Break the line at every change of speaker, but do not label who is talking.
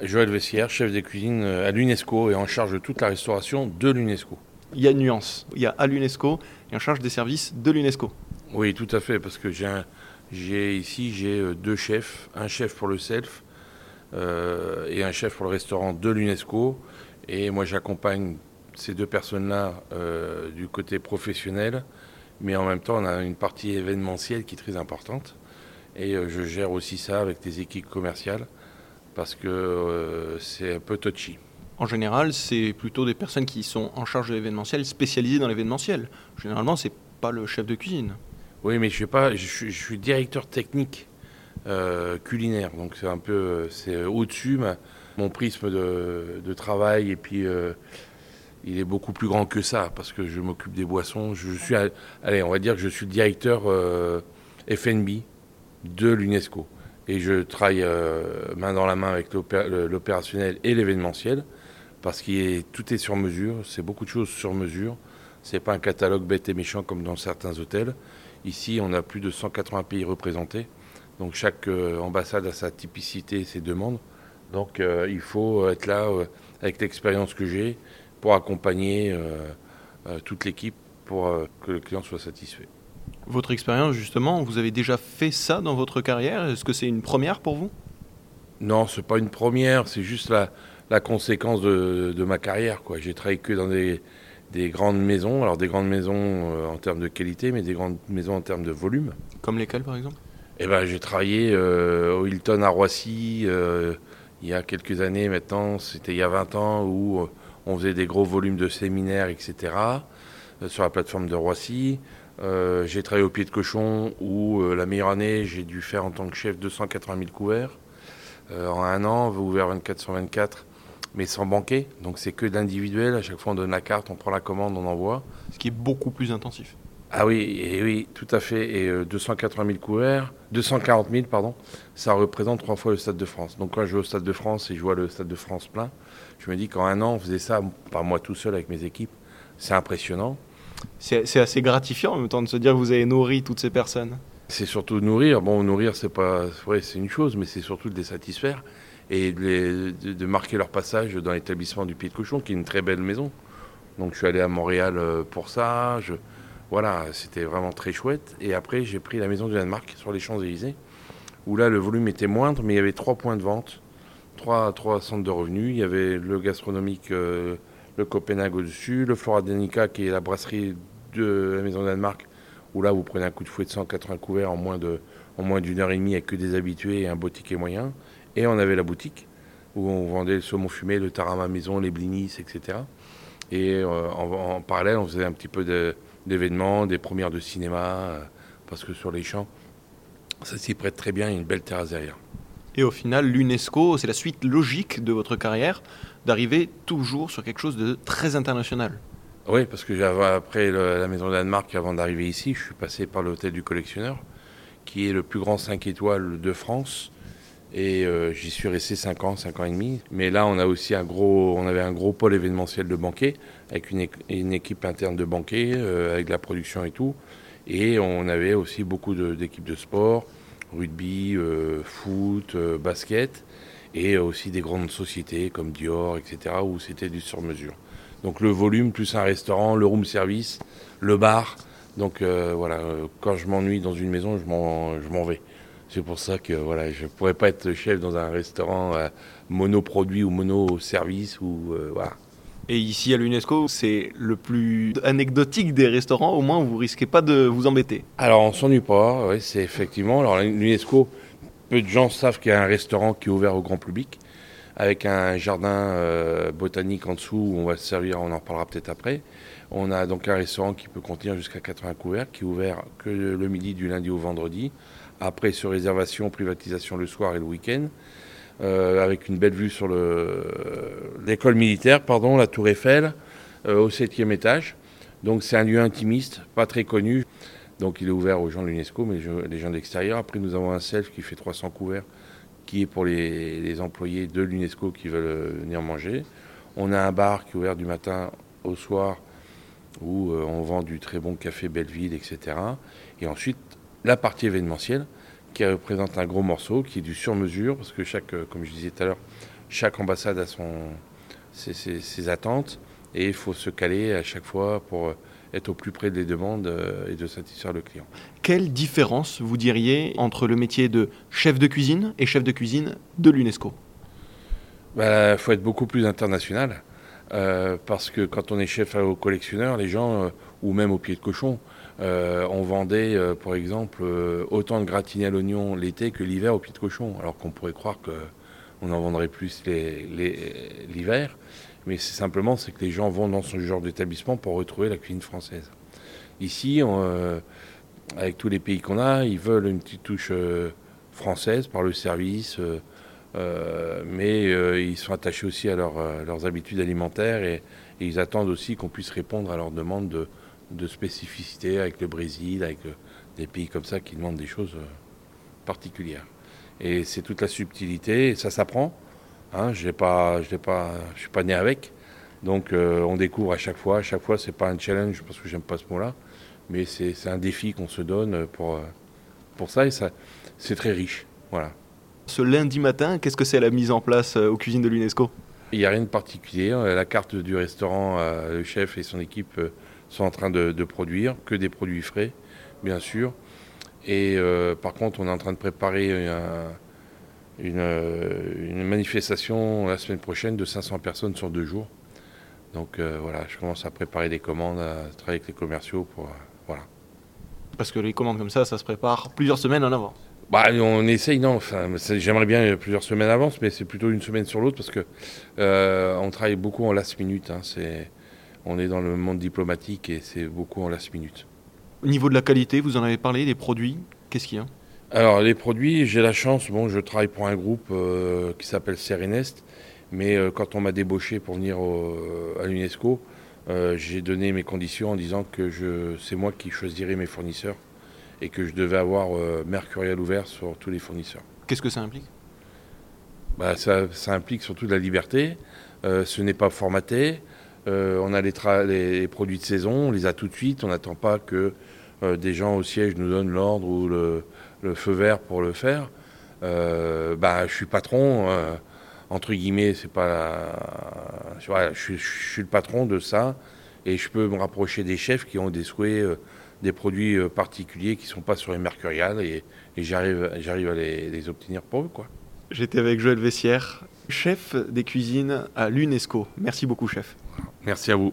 Joël Vessière, chef des cuisines à l'UNESCO et en charge de toute la restauration de l'UNESCO.
Il y a une nuance. Il y a à l'UNESCO et en charge des services de l'UNESCO.
Oui, tout à fait, parce que j'ai ici j'ai deux chefs, un chef pour le self et un chef pour le restaurant de l'UNESCO. Et moi j'accompagne ces deux personnes-là euh, du côté professionnel, mais en même temps, on a une partie événementielle qui est très importante. Et euh, je gère aussi ça avec des équipes commerciales parce que euh, c'est un peu touchy.
En général, c'est plutôt des personnes qui sont en charge de l'événementiel, spécialisées dans l'événementiel. Généralement, c'est pas le chef de cuisine.
Oui, mais je suis pas, je suis, directeur technique culinaire, donc c'est un peu, c'est au-dessus mon prisme de, de, travail et puis il est beaucoup plus grand que ça parce que je m'occupe des boissons. Je suis, allez, on va dire que je suis le directeur euh, FNB de l'UNESCO et je travaille euh, main dans la main avec l'opérationnel et l'événementiel parce que tout est sur mesure. C'est beaucoup de choses sur mesure. C'est pas un catalogue bête et méchant comme dans certains hôtels. Ici, on a plus de 180 pays représentés. Donc chaque euh, ambassade a sa typicité et ses demandes. Donc il faut être là avec l'expérience que j'ai pour accompagner euh, euh, toute l'équipe pour euh, que le client soit satisfait.
Votre expérience, justement, vous avez déjà fait ça dans votre carrière? Est-ce que c'est une première pour vous?
Non, c'est pas une première, c'est juste la, la conséquence de, de, ma carrière. Quoi. J'ai travaillé que dans des, des, grandes maisons, alors des grandes maisons en termes de qualité, mais des grandes maisons en termes de volume.
Comme lesquelles, par exemple?
Eh ben, J'ai travaillé au Hilton à Roissy il y a quelques années maintenant, c'était il y a 20 ans, où on faisait des gros volumes de séminaires, etc. Euh, sur la plateforme de Roissy. Euh, j'ai travaillé au pied de cochon où euh, la meilleure année, j'ai dû faire en tant que chef 280 000 couverts. en un an, on va ouvert 24 sur 24, mais sans banquet. Donc c'est que d'individuel. À chaque fois, on donne la carte, on prend la commande, on envoie.
Ce qui est beaucoup plus intensif.
Ah oui, et oui, tout à fait. Et 280 000 couverts, 240 000, pardon, ça représente trois fois le Stade de France. Donc quand je vais au Stade de France et je vois le Stade de France plein, je me dis qu'en un an, on faisait ça, pas moi tout seul avec mes équipes. C'est impressionnant.
C'est assez gratifiant en même temps de se dire que vous avez nourri toutes ces personnes.
C'est surtout nourrir. Bon, nourrir, c'est pas, ouais, c'est une chose, mais c'est surtout de les satisfaire et de, marquer leur passage dans l'établissement du Pied de Cochon, qui est une très belle maison. Donc, je suis allé à Montréal euh, pour ça. Voilà, c'était vraiment très chouette. Et après, j'ai pris la maison du Danemark sur les Champs-Élysées, où là, le volume était moindre, mais il y avait trois points de vente trois, trois centres de revenus. Il y avait le gastronomique, euh, le Copenhague au-dessus, le Flora Danica qui est la brasserie de la Maison Danemark, où là vous prenez un coup de fouet de 180 couverts en moins en moins d'une heure et demie avec que des habitués et un beau ticket moyen. Et on avait la boutique où on vendait le saumon fumé, le tarama maison, les blinis, etc. Et euh, en, parallèle, on faisait un petit peu d'événements, des premières de cinéma, euh, parce que sur les champs, ça s'y prête très bien, il y a une belle terrasse derrière.
Et au final, l'UNESCO, c'est la suite logique de votre carrière d'arriver toujours sur quelque chose de très international.
Oui, parce que après la Maison de Danemark, avant d'arriver ici, je suis passé par l'Hôtel du Collectionneur, qui est le plus grand 5 étoiles de France. Et euh, j'y suis resté 5 ans, 5 ans et demi. Mais là, on a aussi un gros, on avait un gros pôle événementiel de banquets, avec une, équipe interne de banquets, euh, avec la production et tout. Et on avait aussi beaucoup d'équipes de sport, rugby, euh, foot, euh, basket, et aussi des grandes sociétés comme Dior, etc., où c'était du sur-mesure. Donc le volume, plus un restaurant, le room service, le bar. Donc euh, voilà, quand je m'ennuie dans une maison, je m'en vais. C'est pour ça que voilà, je ne pourrais pas être chef dans un restaurant monoproduit ou mono-service. Ou, voilà.
Et ici à l'UNESCO, c'est le plus anecdotique des restaurants, au moins vous risquez pas de vous embêter.
Alors on s'ennuie pas, oui, c'est effectivement. Alors l'UNESCO, peu de gens savent qu'il y a un restaurant qui est ouvert au grand public, avec un jardin euh, botanique en dessous où on va se servir, on en parlera peut-être après. On a donc un restaurant qui peut contenir jusqu'à 80 couverts, qui est ouvert que le midi du lundi au vendredi. Après, sur réservation, privatisation le soir et le week-end. Euh, avec une belle vue sur l'école militaire, pardon, la tour Eiffel, euh, au septième étage. Donc c'est un lieu intimiste, pas très connu. Donc il est ouvert aux gens de l'UNESCO, mais les gens d'extérieur. Après nous avons un self qui fait 300 couverts, qui est pour les, employés de l'UNESCO qui veulent euh, venir manger. On a un bar qui est ouvert du matin au soir, où on vend du très bon café Belleville, etc. Et ensuite la partie événementielle qui représente un gros morceau, qui est du sur-mesure, parce que chaque, comme je disais tout à l'heure, chaque ambassade a son, ses, attentes, et il faut se caler à chaque fois pour être au plus près des demandes et de satisfaire le client.
Quelle différence vous diriez entre le métier de chef de cuisine et chef de cuisine de l'UNESCO?
Il bah, faut être beaucoup plus international. Euh, parce que quand on est chef au collectionneur, les gens, euh, ou même au pied de cochon, euh, on vendait, par exemple, autant de gratinés à l'oignon l'été que l'hiver au pied de cochon, alors qu'on pourrait croire qu'on en vendrait plus l'hiver. Mais c'est simplement que les gens vont dans ce genre d'établissement pour retrouver la cuisine française. Ici, avec tous les pays qu'on a, ils veulent une petite touche française par le service. Euh, mais euh, ils sont attachés aussi à euh, leurs habitudes alimentaires et, ils attendent aussi qu'on puisse répondre à leurs demandes de, de spécificité avec le Brésil, avec des pays comme ça qui demandent des choses particulières. Et c'est toute la subtilité, et ça s'apprend. Hein, je ne suis pas né avec. Donc on découvre à chaque fois. À chaque fois, c'est pas un challenge parce que j'aime pas ce mot-là, mais c'est un défi qu'on se donne pour, pour ça et ça, c'est très riche. Voilà.
Ce lundi matin, qu'est-ce que c'est la mise en place euh, aux cuisines de l'UNESCO?
Il n'y a rien de particulier. Euh, la carte du restaurant, euh, le chef et son équipe sont en train de, produire que des produits frais, bien sûr. Et par contre, on est en train de préparer une, manifestation la semaine prochaine de 500 personnes sur deux jours. Donc voilà, je commence à préparer des commandes, à travailler avec les commerciaux pour voilà.
Parce que les commandes comme ça, ça se prépare plusieurs semaines en avant.
Bah, on essaye, non. J'aimerais bien plusieurs semaines avance, mais c'est plutôt une semaine sur l'autre parce que euh, on travaille beaucoup en last minute. Hein. On est dans le monde diplomatique et c'est beaucoup en last minute.
Au niveau de la qualité, vous en avez parlé, des produits, qu'est-ce qu'il y a?
Alors, les produits, j'ai la chance, bon, je travaille pour un groupe euh, qui s'appelle Serenest, mais euh, quand on m'a débauché pour venir à l'UNESCO, j'ai donné mes conditions en disant que c'est moi qui choisirais mes fournisseurs et que je devais avoir euh, Mercurial ouvert sur tous les fournisseurs.
Qu'est-ce que ça implique?
Bah, ça, implique surtout de la liberté. Euh, ce n'est pas formaté. Euh, on a les, produits de saison, on les a tout de suite. On n'attend pas que des gens au siège nous donnent l'ordre ou le, feu vert pour le faire. bah, je suis patron, entre guillemets, c'est pas. je, suis le patron de ça et je peux me rapprocher des chefs qui ont des souhaits des produits euh, particuliers qui ne sont pas sur les mercuriales et, j'arrive, j'arrive à les, obtenir pour eux. Quoi.
J'étais avec Joël Vessière, chef des cuisines à l'UNESCO. Merci beaucoup, chef.
Merci à vous.